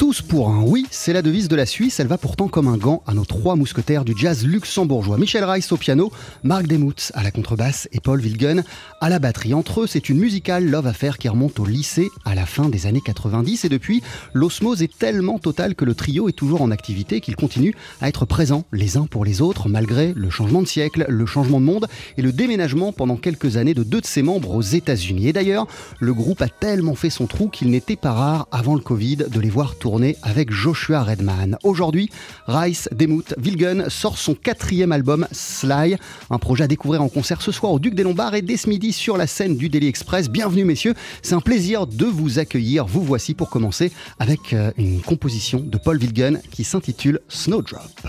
tous pour un. Oui, c'est la devise de la Suisse. Elle va pourtant comme un gant à nos trois mousquetaires du jazz luxembourgeois. Michel Reiss au piano, Marc Demuth à la contrebasse et Paul Wilgen à la batterie. Entre eux, c'est une musicale love affair qui remonte au lycée à la fin des années 90. Et depuis, l'osmose est tellement totale que le trio est toujours en activité qu'il continue à être présent les uns pour les autres malgré le changement de siècle, le changement de monde et le déménagement pendant quelques années de deux de ses membres aux États-Unis. Et d'ailleurs, le groupe a tellement fait son trou qu'il n'était pas rare avant le Covid de les voir tourner avec Joshua Redman. Aujourd'hui, Rice Demuth Wilgen sort son quatrième album Sly, un projet à découvrir en concert ce soir au Duc des Lombards et dès ce midi sur la scène du Daily Express. Bienvenue messieurs, c'est un plaisir de vous accueillir. Vous voici pour commencer avec euh, une composition de Paul Wilgen qui s'intitule Snowdrop.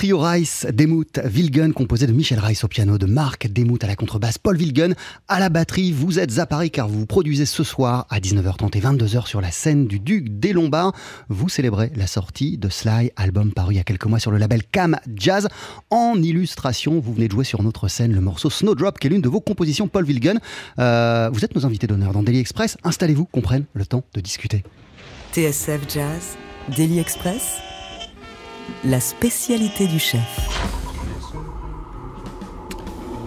Trio Rice, Demuth, Wilgen, composé de Michel Rice au piano, de Marc Demuth à la contrebasse, Paul Wilgen à la batterie. Vous êtes à Paris car vous produisez ce soir à 19h30 et 22h sur la scène du Duc des Lombards. Vous célébrez la sortie de Sly, album paru il y a quelques mois sur le label Cam Jazz. En illustration, vous venez de jouer sur notre scène le morceau Snowdrop, qui est l'une de vos compositions, Paul Wilgen. Euh, vous êtes nos invités d'honneur dans Daily Express. Installez-vous, qu'on prenne le temps de discuter. TSF Jazz, Daily Express, la spécialité du chef.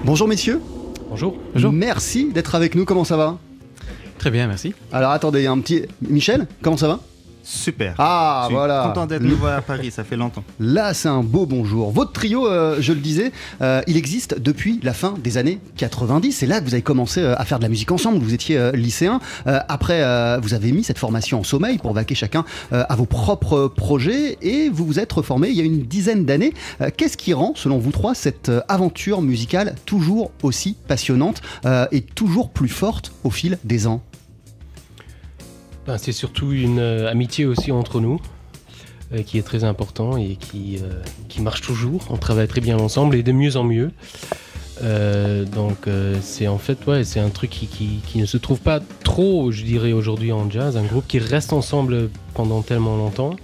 Bonjour messieurs. Bonjour. Merci d'être avec nous. Comment ça va? Très bien, merci. Alors attendez, il y a un petit. Michel, comment ça va? Super. Ah, Je suis voilà. Content d'être nouveau à Paris, ça fait longtemps. Là, c'est un beau bonjour. Votre trio, euh, je le disais, euh, il existe depuis la fin des années 90. C'est là que vous avez commencé euh, à faire de la musique ensemble. Vous étiez lycéen. Après, vous avez mis cette formation en sommeil pour vaquer chacun à vos propres projets et vous vous êtes reformé il y a une dizaine d'années. Qu'est-ce qui rend, selon vous trois, cette aventure musicale toujours aussi passionnante et toujours plus forte au fil des ans? Ben, c'est surtout une euh, amitié aussi entre nous, euh, qui est très important et qui, euh, qui marche toujours. On travaille très bien ensemble et de mieux en mieux. Donc c'est en fait ouais, c'est un truc qui, qui- qui ne se trouve pas trop, je dirais aujourd'hui en jazz, un groupe qui reste ensemble pendant tellement longtemps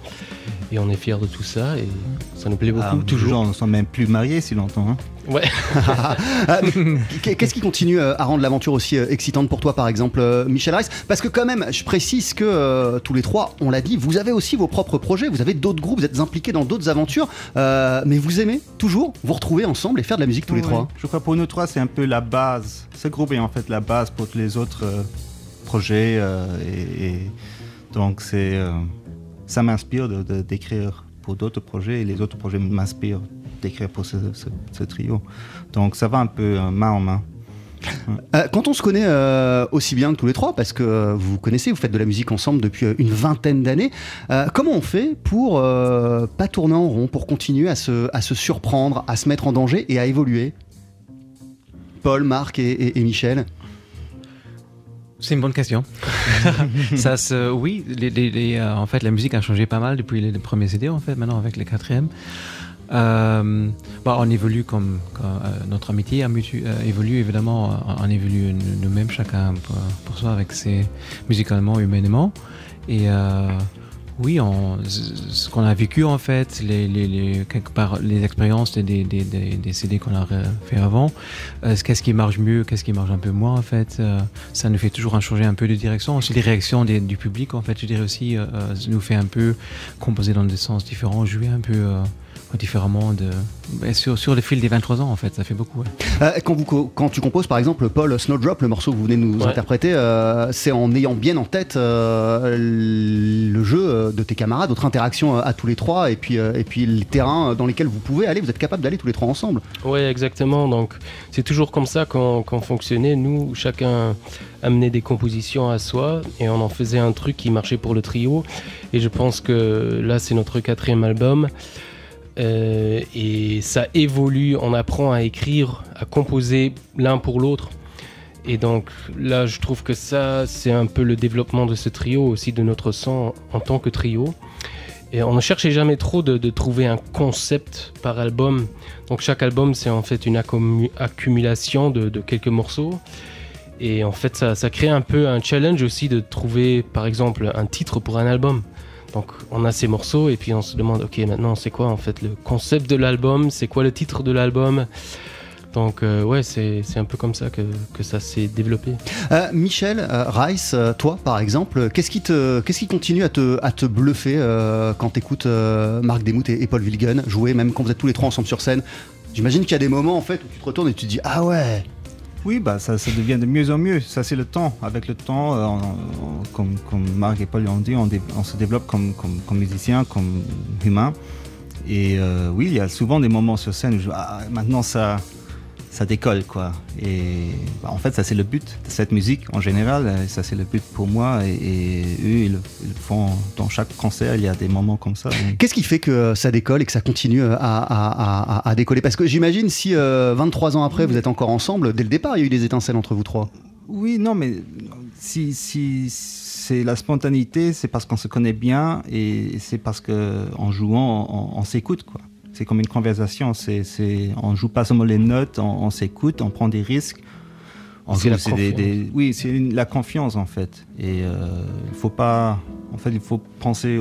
et on est fiers de tout ça et ça nous plaît beaucoup Ah, toujours. On ne sont même plus mariés si longtemps. hein. Ouais. Ah, Qu'est-ce qui continue euh, à rendre l'aventure aussi euh, excitante pour toi, par exemple, euh, Michel Rice Parce que quand même, je précise que euh, tous les trois, on l'a dit, vous avez aussi vos propres projets, vous avez d'autres groupes, vous êtes impliqués dans d'autres aventures, euh, mais vous aimez toujours vous retrouver ensemble et faire de la musique tous les trois? Je crois pour nous trois, c'est un peu la base. Ce groupe est en fait la base pour tous les autres euh, projets. euh, et, et donc, c'est, euh, ça m'inspire de, de- d'écrire pour d'autres projets et les autres projets m'inspirent d'écrire pour ce, ce- ce trio. Donc, ça va un peu euh, main en main. Euh, quand on se connaît euh, aussi bien que tous les trois, parce que euh, vous vous connaissez, vous faites de la musique ensemble depuis euh, une vingtaine d'années, euh, comment on fait pour euh, pas tourner en rond, pour continuer à se, à se surprendre, à se mettre en danger et à évoluer? Paul, Marc et, et- et Michel? C'est une bonne question. ça se, oui, les, les- les, euh, en fait, la musique a changé pas mal depuis les, les premiers CD, en fait, maintenant avec les quatrièmes. Euh, bah, on évolue comme, euh, notre amitié euh, évolue évidemment, euh, on évolue nous- nous-mêmes chacun pour, soi avec ses musicalement, humainement. Et euh, oui, on, ce qu'on a vécu en fait, les, les, les- quelque part les expériences des, des, des, des- CD qu'on a fait avant, euh, qu'est-ce qui marche mieux, qu'est-ce qui marche un peu moins en fait, ça nous fait toujours changer un peu de direction. Aussi les réactions du public en fait, je dirais aussi, ça nous fait un peu composer dans des sens différents, jouer un peu différemment de, sur, sur le fil des 23 ans en fait, ça fait beaucoup. ouais. Euh, quand, vous, quand tu composes par exemple Paul Snowdrop, le morceau que vous venez de nous Ouais. interpréter, euh, c'est en ayant bien en tête euh, le jeu de tes camarades, votre interaction à tous les trois et puis, euh, et puis les terrains dans lesquels vous pouvez aller, vous êtes capable d'aller tous les trois ensemble. Ouais, exactement. Donc, c'est toujours comme ça qu'on qu'on fonctionnait. Nous, chacun amenait des compositions à soi et on en faisait un truc qui marchait pour le trio. Et je pense que là, c'est notre quatrième album. Euh, et ça évolue, on apprend à écrire, à composer l'un pour l'autre. Et donc là, je trouve que ça, c'est un peu le développement de ce trio, aussi de notre son en tant que trio. Et on ne cherchait jamais trop de, trouver un concept par album. Donc chaque album, c'est en fait une accumul- accumulation de, de quelques morceaux. Et en fait, ça, ça crée un peu un challenge aussi de trouver, par exemple, un titre pour un album. Donc on a ces morceaux et puis on se demande, ok, maintenant c'est quoi en fait le concept de l'album? C'est quoi le titre de l'album? Donc euh, ouais, c'est un peu comme ça que, ça s'est développé. Euh, Michel euh, Rice, toi par exemple, qu'est-ce qui, te, qu'est-ce qui continue à te, à bluffer quand tu écoutes Marc Demuth et, et Paul Wilgen jouer, même quand vous êtes tous les trois ensemble sur scène? J'imagine qu'il y a des moments en fait où tu te retournes et tu te dis Ah ouais Oui, bah, ça, devient de mieux en mieux. Ça, c'est le temps. Avec le temps, euh, comme, Marc et Paul l'ont dit, on, se développe comme, comme, comme musicien, comme humain. Et euh, oui, il y a souvent des moments sur scène où je, ah, maintenant ça, ça décolle, quoi. Et bah, en fait, ça, c'est le but de cette musique en général. Ça, c'est le but pour moi. Et, et eux, ils, le- ils font dans chaque concert. Il y a des moments comme ça. Donc, Qu'est-ce qui fait que euh, ça décolle et que ça continue euh, à, à- à- à décoller? Parce que j'imagine si euh, 23 ans après vous êtes encore ensemble, dès le départ il y a eu des étincelles entre vous trois. Oui, non, mais si, si c'est la spontanéité, c'est parce qu'on se connaît bien et c'est parce que en jouant, on, on s'écoute, quoi. C'est comme une conversation. C'est, c'est, on joue pas seulement les notes, on, on s'écoute, on prend des risques. On C'est la des- des- oui, c'est une- la confiance en fait. Et euh, il faut pas, en fait, il faut penser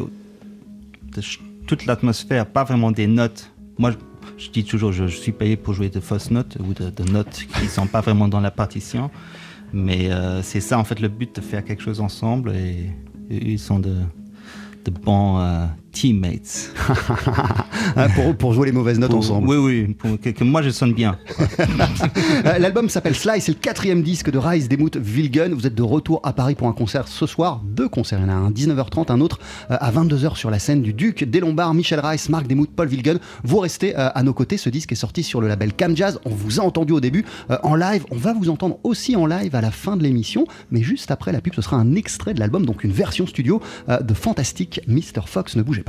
toute l'atmosphère, pas vraiment des notes. Moi, je, je dis toujours, je, je suis payé pour jouer de fausses notes ou de, de notes qui sont pas vraiment dans la partition. Mais euh, c'est ça en fait le but de faire quelque chose ensemble et, et ils sont de, de bons euh, teammates. Hein, pour, pour jouer les mauvaises notes Pour- ensemble. Oui, oui, pour que, que moi je sonne bien. Euh, L'album s'appelle Sly, c'est le quatrième disque de Rise Demuth Vilgen. Vous êtes de retour à Paris pour un concert ce soir. Deux concerts, il y en a un 19h30, un autre euh, à 22h sur la scène du Duc des Lombards. Michel Rice, Marc Demuth, Paul Vilgen. Vous restez euh, à nos côtés. Ce disque est sorti sur le label Cam Jazz. On vous a entendu au début en live. On va vous entendre aussi en live à la fin de l'émission. Mais juste après la pub, ce sera un extrait de l'album, donc une version studio de Fantastic Mr. Fox. Ne bougez pas.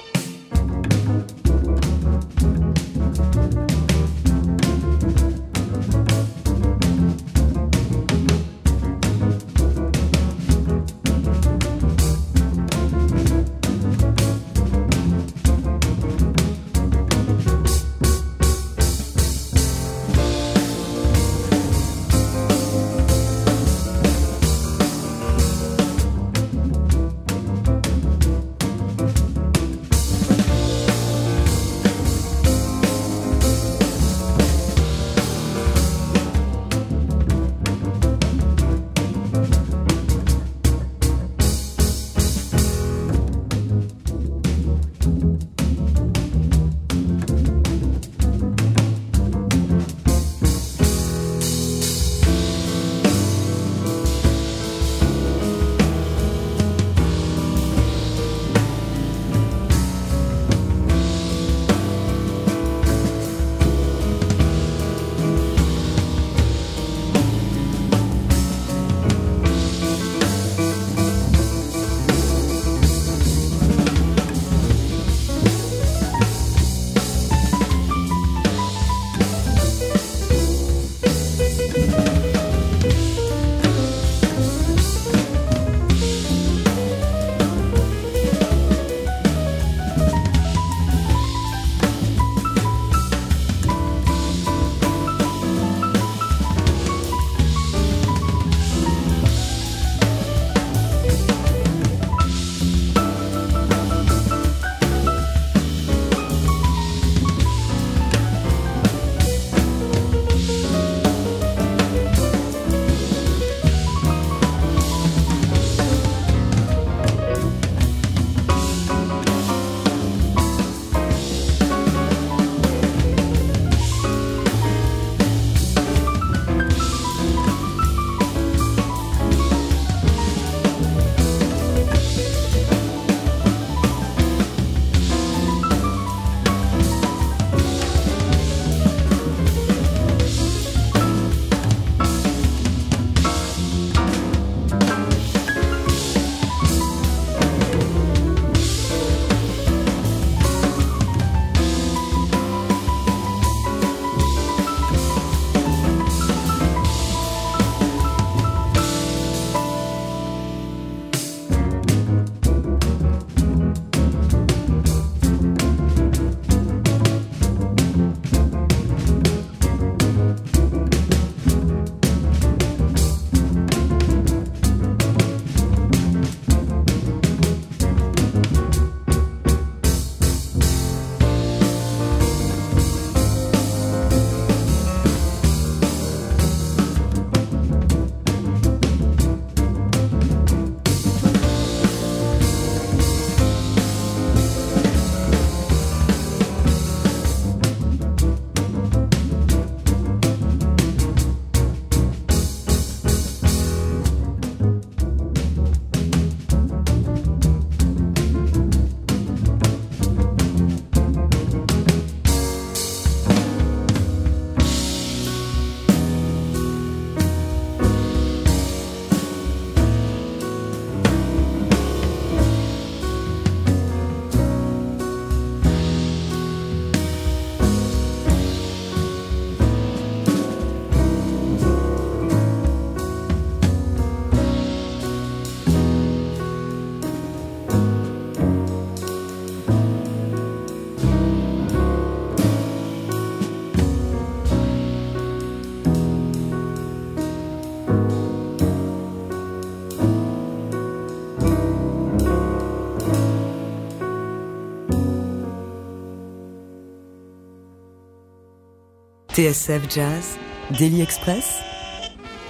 TSF Jazz, Daily Express,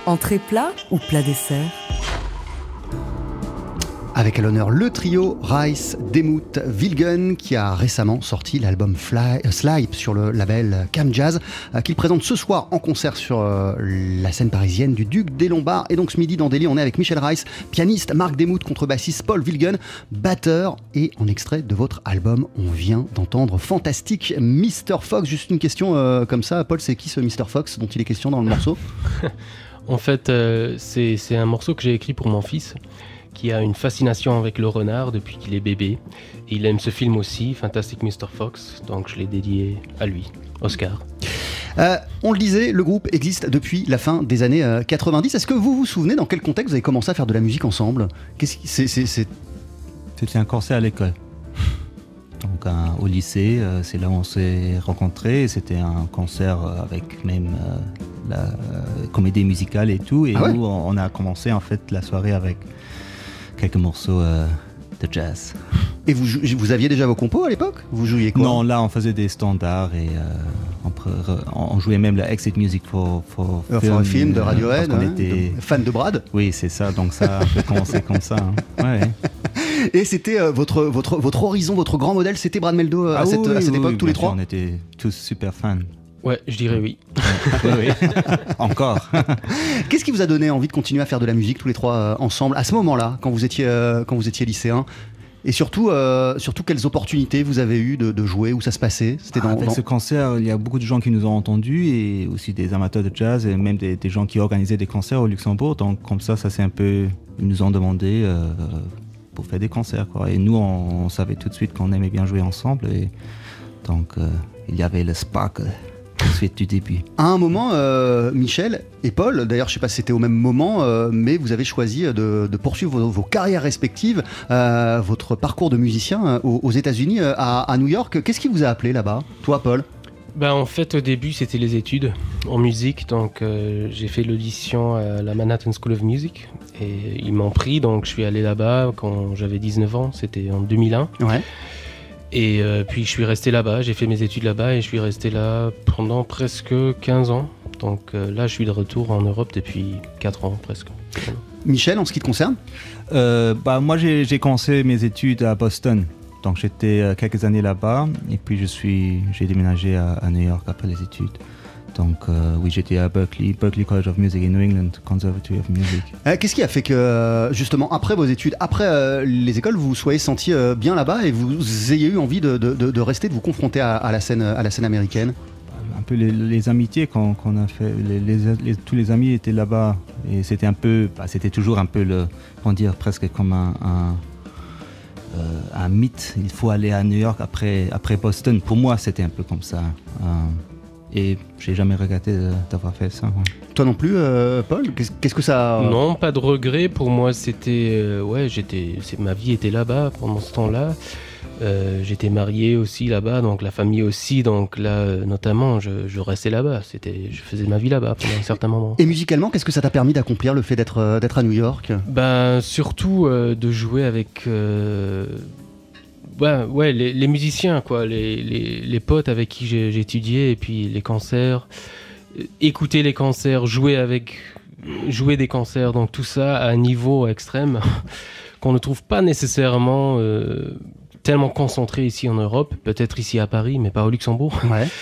entrée plat ou plat dessert? Avec à l'honneur le trio Rice, Demuth, Vilgen qui a récemment sorti l'album euh, sur le label Cam Jazz euh, qu'il présente ce soir en concert sur euh, la scène parisienne du Duc des Lombards. Et donc ce midi dans Delhi on est avec Michel Rice, pianiste, Marc Demuth, contrebassiste, Paul Vilgen, batteur. Et en extrait de votre album on vient d'entendre fantastique Mr Fox, juste une question comme ça Paul c'est qui ce Mr Fox dont il est question dans le morceau? En fait c'est un morceau que j'ai écrit pour mon fils qui a une fascination avec le renard depuis qu'il est bébé. il aime ce film aussi, Fantastic Mr. Fox, donc je l'ai dédié à lui, Oscar. Euh, on le disait, le groupe existe depuis la fin des années 90. Euh, Est-ce que vous vous souvenez dans quel contexte vous avez commencé à faire de la musique ensemble? C'était un concert à l'école. Donc au lycée, euh, c'est là où on s'est rencontrés. C'était un concert avec même la comédie musicale et tout. Et ah nous, on a commencé en fait la soirée avec quelques morceaux euh, de jazz. Et vous, vous aviez déjà vos compos à l'époque? Vous jouiez quoi? Non, là on faisait des standards et euh, on, jouait même la Exit Music pour, pour, film, un film de euh, Radiohead. on était fan de Brad Oui, c'est ça, donc ça a peu commencé comme ça. Hein. Ouais. Et c'était votre, votre, votre horizon, votre grand modèle, c'était Brad Meldo ah cette, à cette époque, tous les trois? On était tous super fans. Ouais, je dirais oui. Encore. Qu'est-ce qui vous a donné envie de continuer à faire de la musique tous les trois euh, ensemble à ce moment-là, quand vous étiez euh, quand vous étiez lycéen? Et surtout, euh, surtout, quelles opportunités vous avez eues de, jouer, où ça se passait? C'était dans, Avec ce concert, il y a beaucoup de gens qui nous ont entendus et aussi des amateurs de jazz et même des, gens qui organisaient des concerts au Luxembourg. Donc comme ça, ça c'est un peu, ils nous ont demandé pour faire des concerts. Quoi. Et nous, on, savait tout de suite qu'on aimait bien jouer ensemble et donc il y avait le spark du début. À un moment, euh, Michel et Paul, d'ailleurs je ne sais pas si c'était au même moment, euh, mais vous avez choisi de, poursuivre vos, carrières respectives, euh, votre parcours de musicien aux, États-Unis, à, New York. Qu'est-ce qui vous a appelé là-bas, toi Paul? Ben, en fait, au début, c'était les études en musique. Donc, j'ai fait l'audition à la Manhattan School of Music. Et ils m'ont pris. Donc, je suis allé là-bas quand j'avais 19 ans. C'était en 2001. Ouais. Et euh, puis je suis resté là-bas, j'ai fait mes études là-bas et je suis resté là pendant presque 15 ans. Donc euh, là, je suis de retour en Europe depuis 4 ans presque. Michel, en ce qui te concerne euh, bah, Moi, j'ai commencé mes études à Boston. Donc j'étais quelques années là-bas et puis j'ai déménagé à New York après les études. Donc euh, oui, j'étais à Berkeley, Berkeley College of Music in New England, Conservatory of Music. Euh, qu'est-ce qui a fait que euh, justement après vos études, après les écoles, vous vous soyez senti bien là-bas et vous ayez eu envie de, rester, de vous confronter à, la scène, à la scène américaine? Un peu les, amitiés qu'on a fait, tous les amis étaient là-bas et c'était un peu, bah, c'était toujours un peu le, on dire presque comme un, un mythe. Il faut aller à New York après, après Boston. Pour moi, c'était un peu comme ça. Et j'ai jamais regretté d'avoir fait ça. Toi non plus, euh, Paul Qu'est-ce que ça. Non, pas de regret. Pour moi, c'était. Euh, ouais, j'étais. Ma vie était là-bas pendant ce temps-là. Euh, j'étais marié aussi là-bas, donc la famille aussi. Donc là, notamment, je, restais là-bas. C'était, je faisais ma vie là-bas pendant un certain moment. Et musicalement, qu'est-ce que ça t'a permis d'accomplir le fait d'être d'être à New York? Ben surtout de jouer avec ouais, ouais les, musiciens, quoi, les, les, potes avec qui j'ai étudié, et puis les concerts, euh, écouter les concerts, jouer avec, jouer des concerts, donc tout ça à un niveau extrême qu'on ne trouve pas nécessairement euh, tellement concentré ici en Europe, peut-être ici à Paris, mais pas au Luxembourg. Ouais.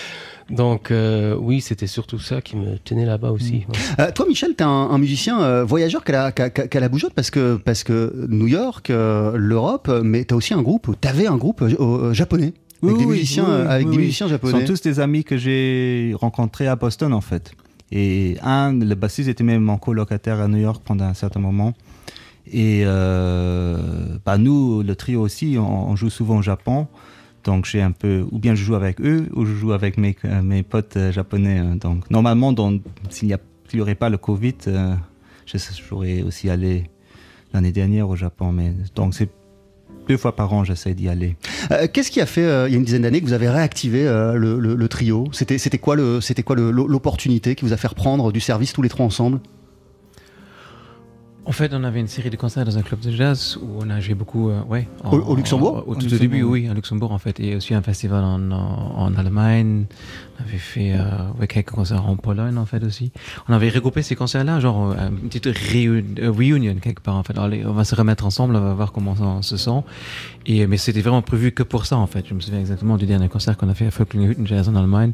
Donc euh, oui, c'était surtout ça qui me tenait là-bas aussi. Mm. Euh, toi, Michel, tu es un, musicien euh, voyageur qui a, la bougeotte parce que, parce que New York, l'Europe, mais tu as aussi un groupe, tu avais un groupe japonais. Avec des, musiciens, avec des musiciens japonais. Ce sont tous des amis que j'ai rencontrés à Boston en fait. Et un, le bassiste était même mon colocataire à New York pendant un certain moment. Et bah, nous, le trio aussi, on joue souvent au Japon. Donc j'ai un peu, ou bien je joue avec eux, ou je joue avec mes, euh, mes potes euh, japonais. Hein. Donc normalement, s'il n'y aurait pas le Covid, euh, j'aurais aussi allé l'année dernière au Japon. Mais donc c'est deux fois par an, j'essaie d'y aller. Qu'est-ce qui a fait, il y a une dizaine d'années, que vous avez réactivé le, trio? C'était quoi l'opportunité qui vous a fait reprendre du service tous les trois ensemble? En fait, on avait une série de concerts dans un club de jazz où on a joué beaucoup, euh, ouais. en- Au- au Luxembourg Au, Au tout Luxembourg, début, oui. à Luxembourg en fait, et aussi un festival en, en, en Allemagne. On avait fait euh, ouais, quelques concerts en Pologne en fait aussi. On avait regroupé ces concerts-là, genre euh, une petite réun- reunion quelque part en fait. Allez, on va se remettre ensemble, on va voir comment on se sent. Et mais c'était vraiment prévu que pour ça en fait. Je me souviens exactement du dernier concert qu'on a fait à Völklinghütten Jazz en Allemagne,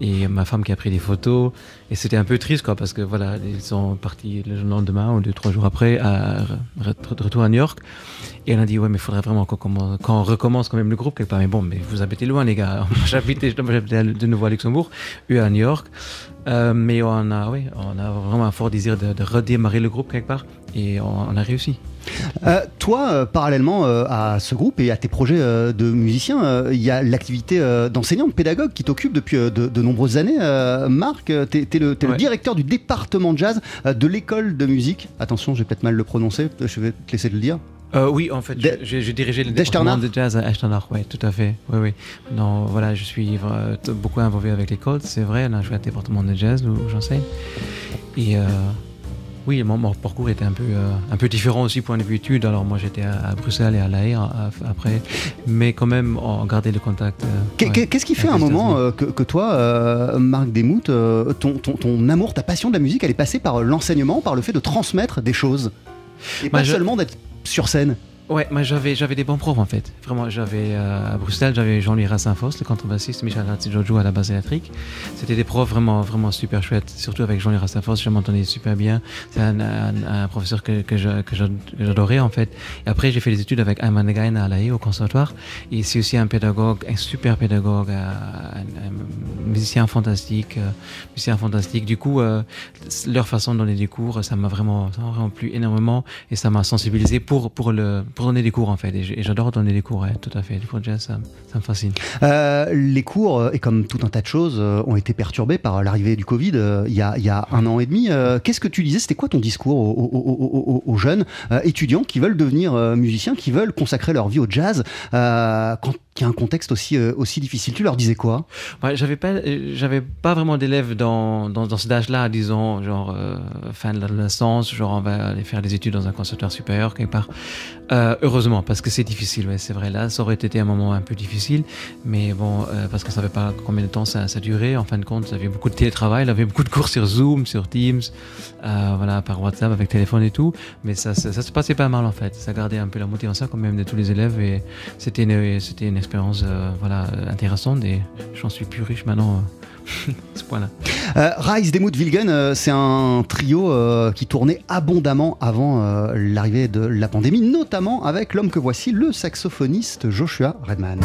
et ma femme qui a pris des photos. Et c'était un peu triste quoi, parce que voilà, ils sont partis le lendemain ou deux trois jours après à retour à New York. Et on a dit ouais mais il faudrait vraiment qu'on qu'on recommence quand même le groupe quelque part. Mais bon, mais vous habitez loin les gars. J'habitais j'habitais de nouveau à Luxembourg, eux à New York. Euh, mais on a oui, on a vraiment un fort désir de, de redémarrer le groupe quelque part et on, a réussi. Euh, toi, euh, parallèlement euh, à ce groupe et à tes projets de musicien, il y a l'activité d'enseignant, de pédagogue qui t'occupe depuis de, de nombreuses années. Marc, t'es es le, directeur du département de jazz de l'école de musique. Attention, j'ai peut-être mal le prononcer, je vais te laisser le dire. Euh, oui, en fait, j'ai dirigé le département de jazz à Echternach, oui, tout à fait. Oui, oui. Non, voilà, je suis euh, beaucoup involvé avec l'école, c'est vrai. On a joué à un département de jazz où j'enseigne. Et euh, oui, mon, mon parcours était un peu, euh, un peu différent aussi point de vue études. Alors moi, j'étais à, à Bruxelles et à La après, mais quand même, on gardait le contact. euh, ouais, Qu'est-ce qui fait à un moment euh, que, que toi, Marc Desmout, ton, ton- ton amour, ta passion de la musique, elle est passée par l'enseignement, par le fait de transmettre des choses? Et Bah, pas je- seulement d'être sur scène? Ouais, moi j'avais j'avais des bons profs en fait. Vraiment, j'avais euh, à Bruxelles, j'avais Jean-Louis Rassinfos, le contrebassiste, Michel Ratzi-Jojo à la basse électrique. C'était des profs vraiment vraiment super chouettes, surtout avec Jean-Louis Rassinfos, je m'entendais super bien. C'est un, un- un professeur que, que j'adorais en fait. Et après, j'ai fait des études avec Ayman Negaïn à La Haye au conservatoire. Et c'est aussi un pédagogue, un super pédagogue, un, un musicien fantastique, euh, musicien fantastique. Du coup, euh, leur façon de donner des cours, ça m'a vraiment, ça m'a vraiment énormément et ça m'a sensibilisé pour, pour, le, donner des cours en fait. Et j'adore donner des cours, tout à fait. Les cours de jazz, ça, me- fascine. Euh, les cours, euh, et comme tout un tas de choses, euh, ont été perturbés par l'arrivée du Covid il y, a, un an et demi. Qu'est-ce que tu disais? C'était quoi ton discours aux, jeunes étudiants qui veulent devenir musiciens, qui veulent consacrer leur vie au jazz y a un contexte aussi, euh, aussi difficile Tu leur disais quoi? J'avais pas, euh, j'avais pas vraiment d'élèves dans, dans, dans cet âge-là, disons, genre euh, fin de l'adolescence, genre on va aller faire des études dans un conservatoire supérieur quelque part. Heureusement, parce que c'est difficile, c'est vrai. Là, ça aurait été un moment un peu difficile, mais bon, parce qu'on savait pas combien de temps ça, ça durait. En fin de compte, il y avait beaucoup de télétravail, il y avait beaucoup de cours sur Zoom, sur Teams, voilà, par WhatsApp, avec téléphone et tout. Mais ça, ça, se passait pas mal en fait. Ça gardait un peu la motivation quand même de tous les élèves et c'était c'était une expérience, euh, voilà, intéressante et j'en suis plus riche maintenant euh, ce point-là. Euh, Rise Demuth Wilgen, euh, c'est un trio euh, qui tournait abondamment avant euh, l'arrivée de la pandémie, notamment avec l'homme que voici, le saxophoniste Joshua Redman.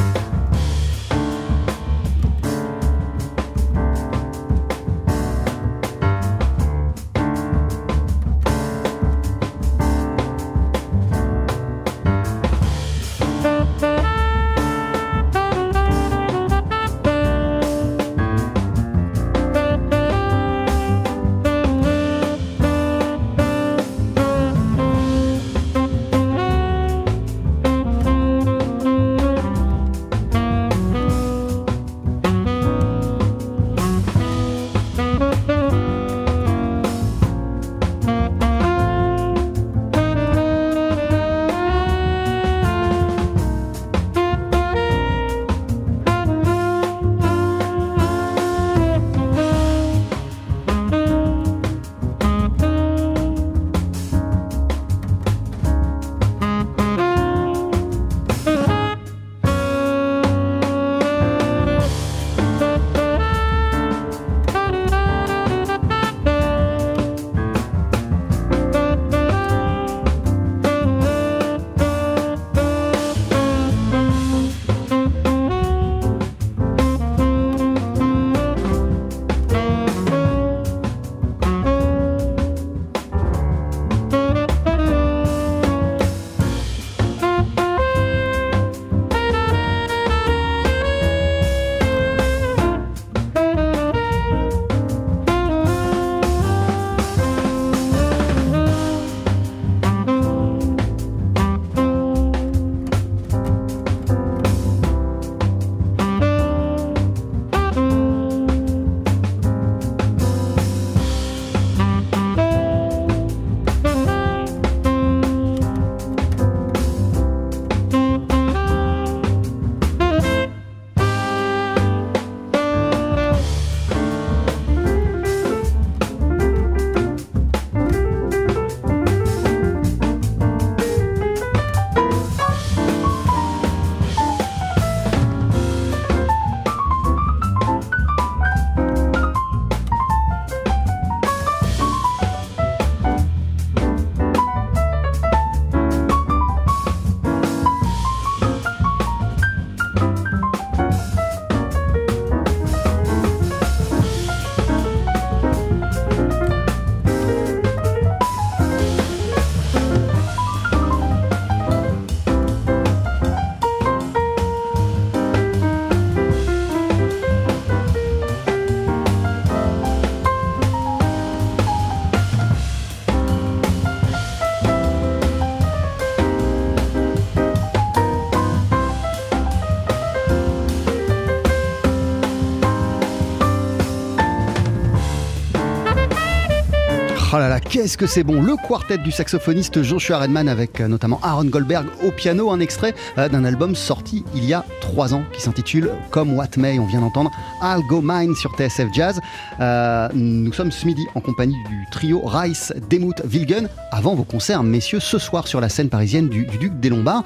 Oh là là. Qu'est-ce que c'est bon? Le quartet du saxophoniste Joshua Redman avec euh, notamment Aaron Goldberg au piano, un extrait euh, d'un album sorti il y a trois ans qui s'intitule Comme What May, on vient d'entendre I'll Go Mine sur TSF Jazz. Euh, nous sommes ce midi en compagnie du trio Rice, Demuth, Vilgen, avant vos concerts, messieurs, ce soir sur la scène parisienne du, du Duc des Lombards.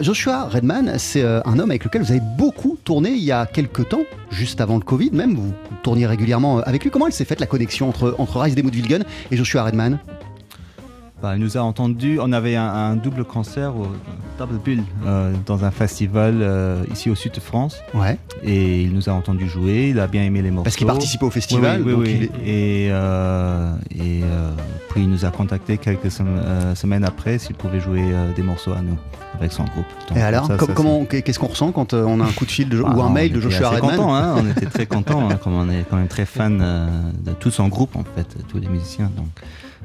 Joshua Redman, c'est un homme avec lequel vous avez beaucoup tourné il y a quelques temps, juste avant le Covid même, vous tourniez régulièrement avec lui. Comment elle s'est faite la connexion entre, entre Rice, Demuth, Vilgen et Joshua Redman? Man. Bah, il nous a entendu, on avait un, un double concert au Double Bill euh, dans un festival euh, ici au sud de France. Ouais. Et il nous a entendu jouer, il a bien aimé les morceaux. Parce qu'il participait au festival, Oui, oui, donc oui, il oui. est- Et, euh, et euh, puis il nous a contacté quelques sem- semaines après s'il pouvait jouer des morceaux à nous avec son groupe. Donc, Et alors, ça, com- ça, comment, qu'est-ce qu'on ressent quand on a un coup de fil de- Ah, ou un mail de Joshua Redman content, hein, On était très contents, hein, comme on est quand même très fan de tout son groupe, en fait, tous les musiciens. Donc,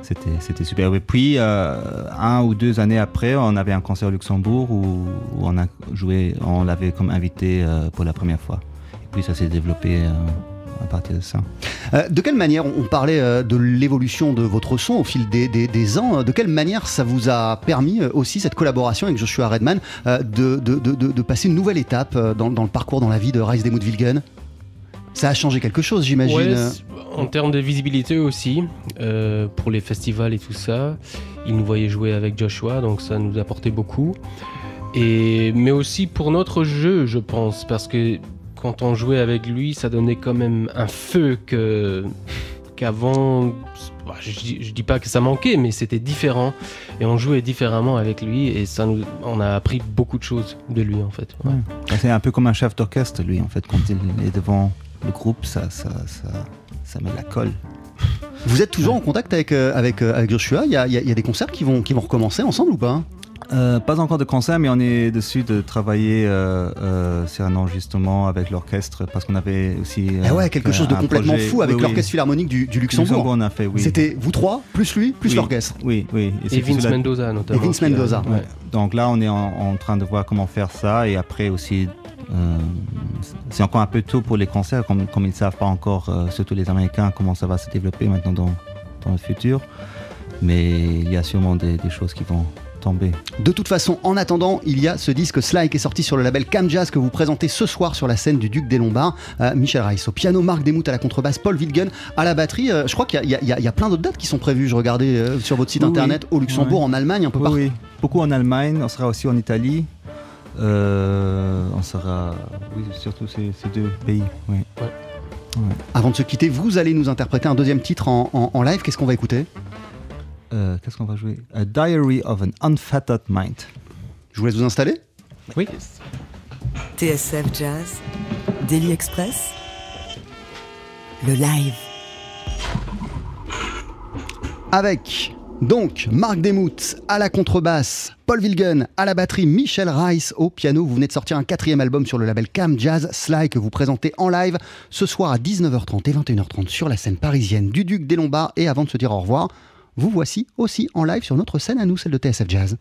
c'était, super. Et puis, euh, un ou deux années après, on avait un concert au Luxembourg où, on on l'avait comme invité euh, pour la première fois. Et puis, ça s'est développé euh, à partir de ça. De quelle manière, on parlait de l'évolution de votre son au fil des, ans, de quelle manière ça vous a permis aussi cette collaboration avec Joshua Redman de, de- passer une nouvelle étape dans, le parcours, dans la vie de Rice Demuth Vilgen Ça a changé quelque chose, j'imagine. Ouais, en termes de visibilité aussi, euh, pour les festivals et tout ça, ils nous voyaient jouer avec Joshua, donc ça nous apportait beaucoup. Et, mais aussi pour notre jeu, je pense, parce que quand on jouait avec lui, ça donnait quand même un feu que qu'avant. bah, Je, dis- je dis pas que ça manquait, mais c'était différent. Et on jouait différemment avec lui, et ça nous, on a appris beaucoup de choses de lui en fait. Ouais. Ouais. C'est un peu comme un chef d'orchestre, lui, en fait, quand il est devant le groupe, ça, ça, ça, ça met la colle. Vous êtes toujours en contact avec, euh, avec, euh, avec Joshua? Il y, a, y a- il y a des concerts qui vont, qui vont recommencer ensemble ou pas? Euh, pas encore de concert, mais on est dessus de travailler euh, euh, sur un enregistrement avec l'orchestre parce qu'on avait aussi. Euh, ouais, quelque chose de complètement projet- fou avec oui, oui. l'Orchestre Philharmonique du, du Du Luxembourg. on a fait, oui. C'était vous trois, plus lui, plus Oui. l'orchestre. Oui, oui. Et c'est Vince la- Mendoza notamment. Et Vince Mendoza. ouais. Donc là, on est en, en train de voir comment faire ça et après aussi. Euh, c'est encore un peu tôt pour les concerts, comme, comme ils ne savent pas encore, euh, surtout les Américains, comment ça va se développer maintenant dans, dans le futur. Mais il y a sûrement des, des choses qui vont tomber. De toute façon, en attendant, il y a ce disque Sly qui est sorti sur le label Cam Jazz que vous présentez ce soir sur la scène du Duc des Lombards. Euh, Michel Rice au piano, Marc Demuth à la contrebasse, Paul Wilgen à la batterie. Euh, je crois qu'il y, a- il y a- il y a plein d'autres dates qui sont prévues. Je regardais euh, sur votre site Oui, internet au Luxembourg, oui. en Allemagne, un peu Oui, partout. oui. Beaucoup en Allemagne, on sera aussi en Italie. Euh, on sera, oui, surtout ces, ces deux pays. Oui. Avant de se quitter, vous allez nous interpréter un deuxième titre en, en- en live. Qu'est-ce qu'on va écouter? Euh, Qu'est-ce qu'on va jouer? A Diary of an Unfettered Mind. Je vous laisse vous installer. Oui. TSF Jazz, Daily Express, le live. Avec donc Marc Demuth à la contrebasse, Paul Wilgen à la batterie, Michel Rice au piano. Vous venez de sortir un quatrième album sur le label Cam Jazz Sly que vous présentez en live ce soir à 19h30 et 21h30 sur la scène parisienne du Duc des Lombards. Et avant de se dire au revoir, vous voici aussi en live sur notre scène à nous, celle de TSF Jazz.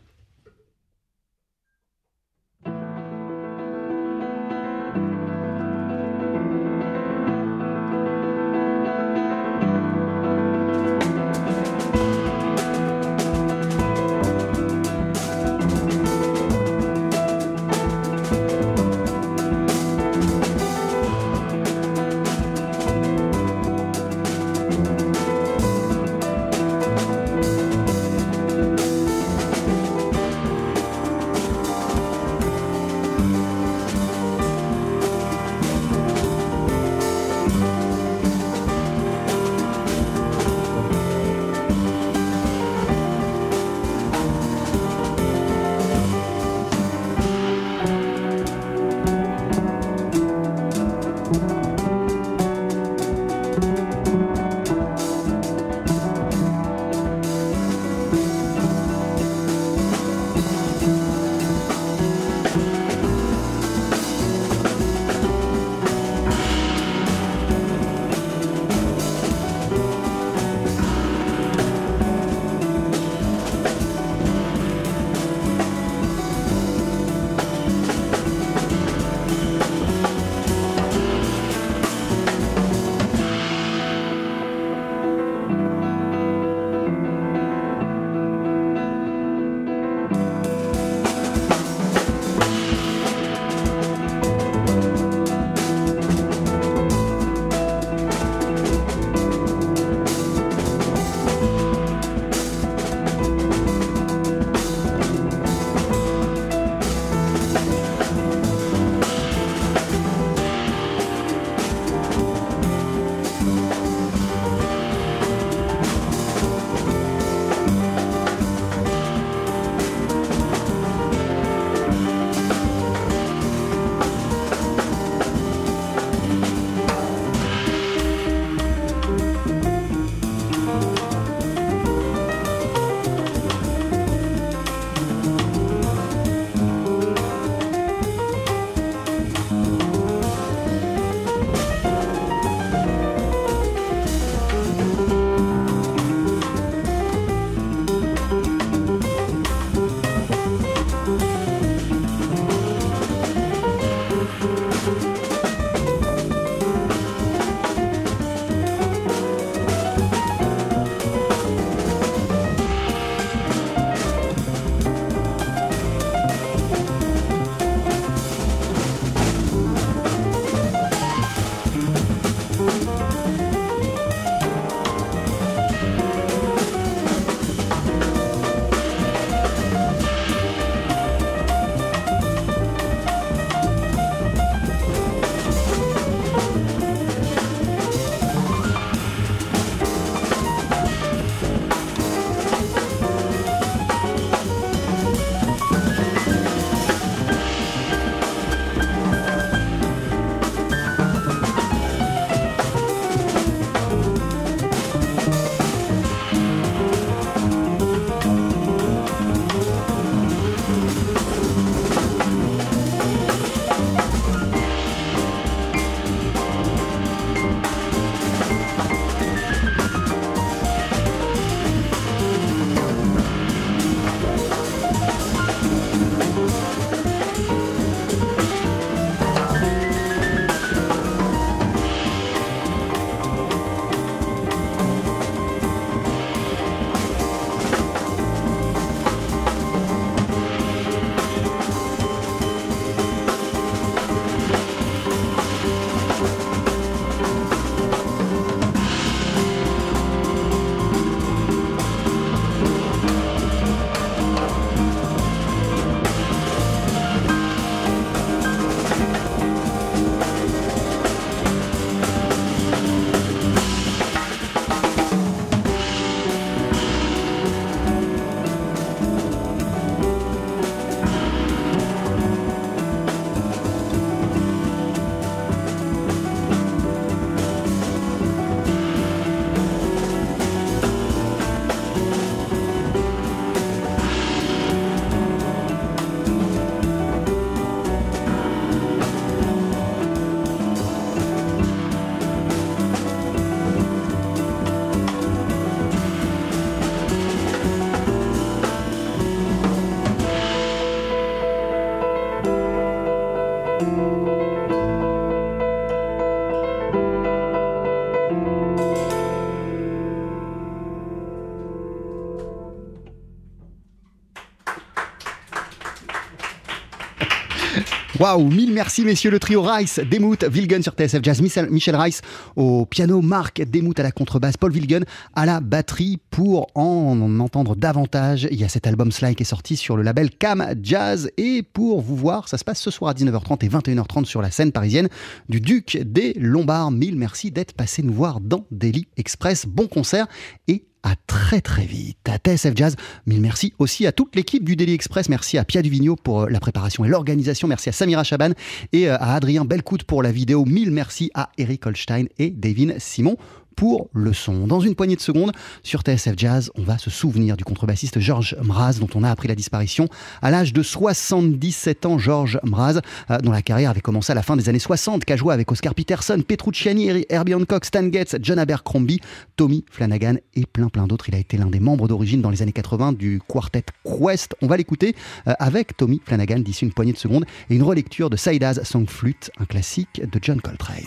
Waouh, mille merci messieurs le trio Rice, Demuth, Vilgen sur TSF Jazz, Michel, Rice au piano, Marc Demuth à la contrebasse, Paul Vilgen à la batterie pour en entendre davantage. Il y a cet album Sly qui est sorti sur le label Cam Jazz et pour vous voir, ça se passe ce soir à 19h30 et 21h30 sur la scène parisienne du Duc des Lombards. Mille merci d'être passé nous voir dans Daily Express. Bon concert et à très très vite à TSF Jazz. Mille merci aussi à toute l'équipe du Daily Express. Merci à Pia Duvigneau pour euh, la préparation et l'organisation. Merci à Samira Chaban et euh, à Adrien Belcout pour la vidéo. Mille merci à Eric Holstein et Davin Simon pour le son. Dans une poignée de secondes, sur TSF Jazz, on va se souvenir du contrebassiste Georges Mraz, dont on a appris la disparition à l'âge de 77 ans. Georges Mraz, euh, dont la carrière avait commencé à la fin des années 60, qui a joué avec Oscar Peterson, Petrucciani, Herbie Hancock, Stan Getz, John Abercrombie, Tommy Flanagan et plein plein d'autres. Il a été l'un des membres d'origine dans les années 80 du quartet Quest. On va l'écouter euh, avec Tommy Flanagan d'ici une poignée de secondes et une relecture de Saïdaz Song Flute, un classique de John Coltrane.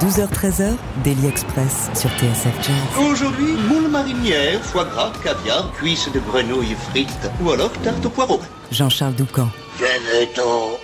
12h-13h, Daily Express sur TSF Jazz. Aujourd'hui, moule marinière, foie gras, caviar, cuisses de grenouille frites ou alors tarte au poireau. Jean-Charles Doucan. Venez-t'en.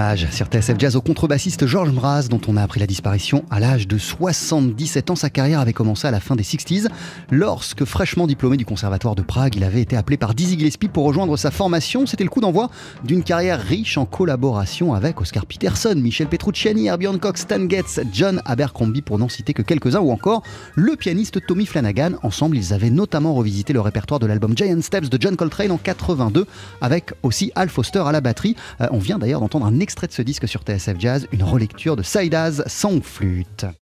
Hommage sur TSF Jazz au contrebassiste Georges Mraz, dont on a appris la disparition à l'âge de 77 ans. Sa carrière avait commencé à la fin des 60s, lorsque, fraîchement diplômé du Conservatoire de Prague, il avait été appelé par Dizzy Gillespie pour rejoindre sa formation. C'était le coup d'envoi d'une carrière riche en collaboration avec Oscar Peterson, Michel Petrucciani, Herbie Cox, Stan Getz, John Abercrombie, pour n'en citer que quelques-uns, ou encore le pianiste Tommy Flanagan. Ensemble, ils avaient notamment revisité le répertoire de l'album Giant Steps de John Coltrane en 82, avec aussi Al Foster à la batterie. Euh, on vient d'ailleurs d'entendre un extrait de ce disque sur TSF Jazz, une relecture de Saïdaz sans flûte.